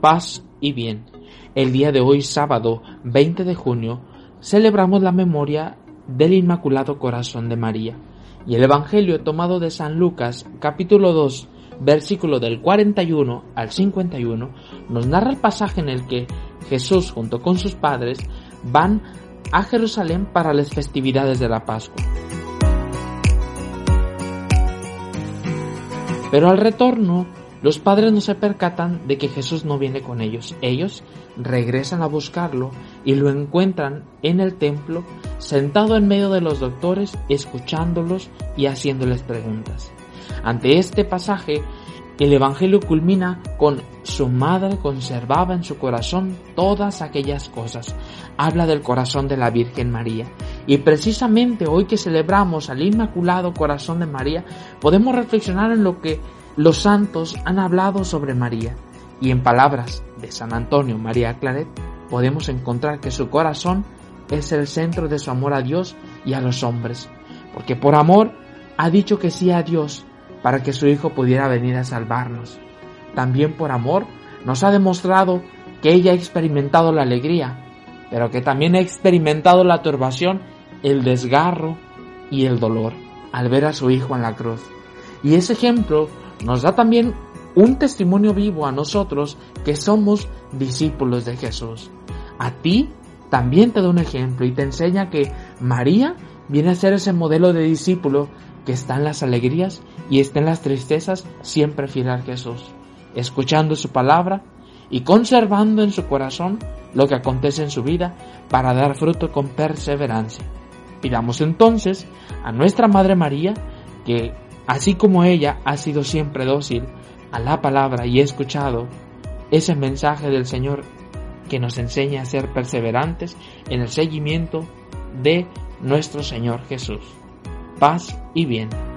paz y bien. El día de hoy, sábado 20 de junio, celebramos la memoria del Inmaculado Corazón de María. Y el Evangelio tomado de San Lucas, capítulo 2, versículo del 41 al 51, nos narra el pasaje en el que Jesús junto con sus padres van a Jerusalén para las festividades de la Pascua. Pero al retorno, los padres no se percatan de que Jesús no viene con ellos. Ellos regresan a buscarlo y lo encuentran en el templo, sentado en medio de los doctores, escuchándolos y haciéndoles preguntas. Ante este pasaje, el Evangelio culmina con su madre conservaba en su corazón todas aquellas cosas. Habla del corazón de la Virgen María. Y precisamente hoy que celebramos al Inmaculado Corazón de María, podemos reflexionar en lo que los santos han hablado sobre María. Y en palabras de San Antonio María Claret, podemos encontrar que su corazón es el centro de su amor a Dios y a los hombres. Porque por amor ha dicho que sí a Dios para que su Hijo pudiera venir a salvarnos. También por amor nos ha demostrado que ella ha experimentado la alegría, pero que también ha experimentado la turbación, el desgarro y el dolor al ver a su Hijo en la cruz. Y ese ejemplo nos da también un testimonio vivo a nosotros que somos discípulos de Jesús. A ti también te da un ejemplo y te enseña que María viene a ser ese modelo de discípulo que está en las alegrías y está en las tristezas siempre fiel a Jesús, escuchando su palabra y conservando en su corazón lo que acontece en su vida para dar fruto con perseverancia. Pidamos entonces a nuestra Madre María que, así como ella ha sido siempre dócil a la palabra y ha escuchado ese mensaje del Señor que nos enseña a ser perseverantes en el seguimiento de nuestro Señor Jesús paz y bien.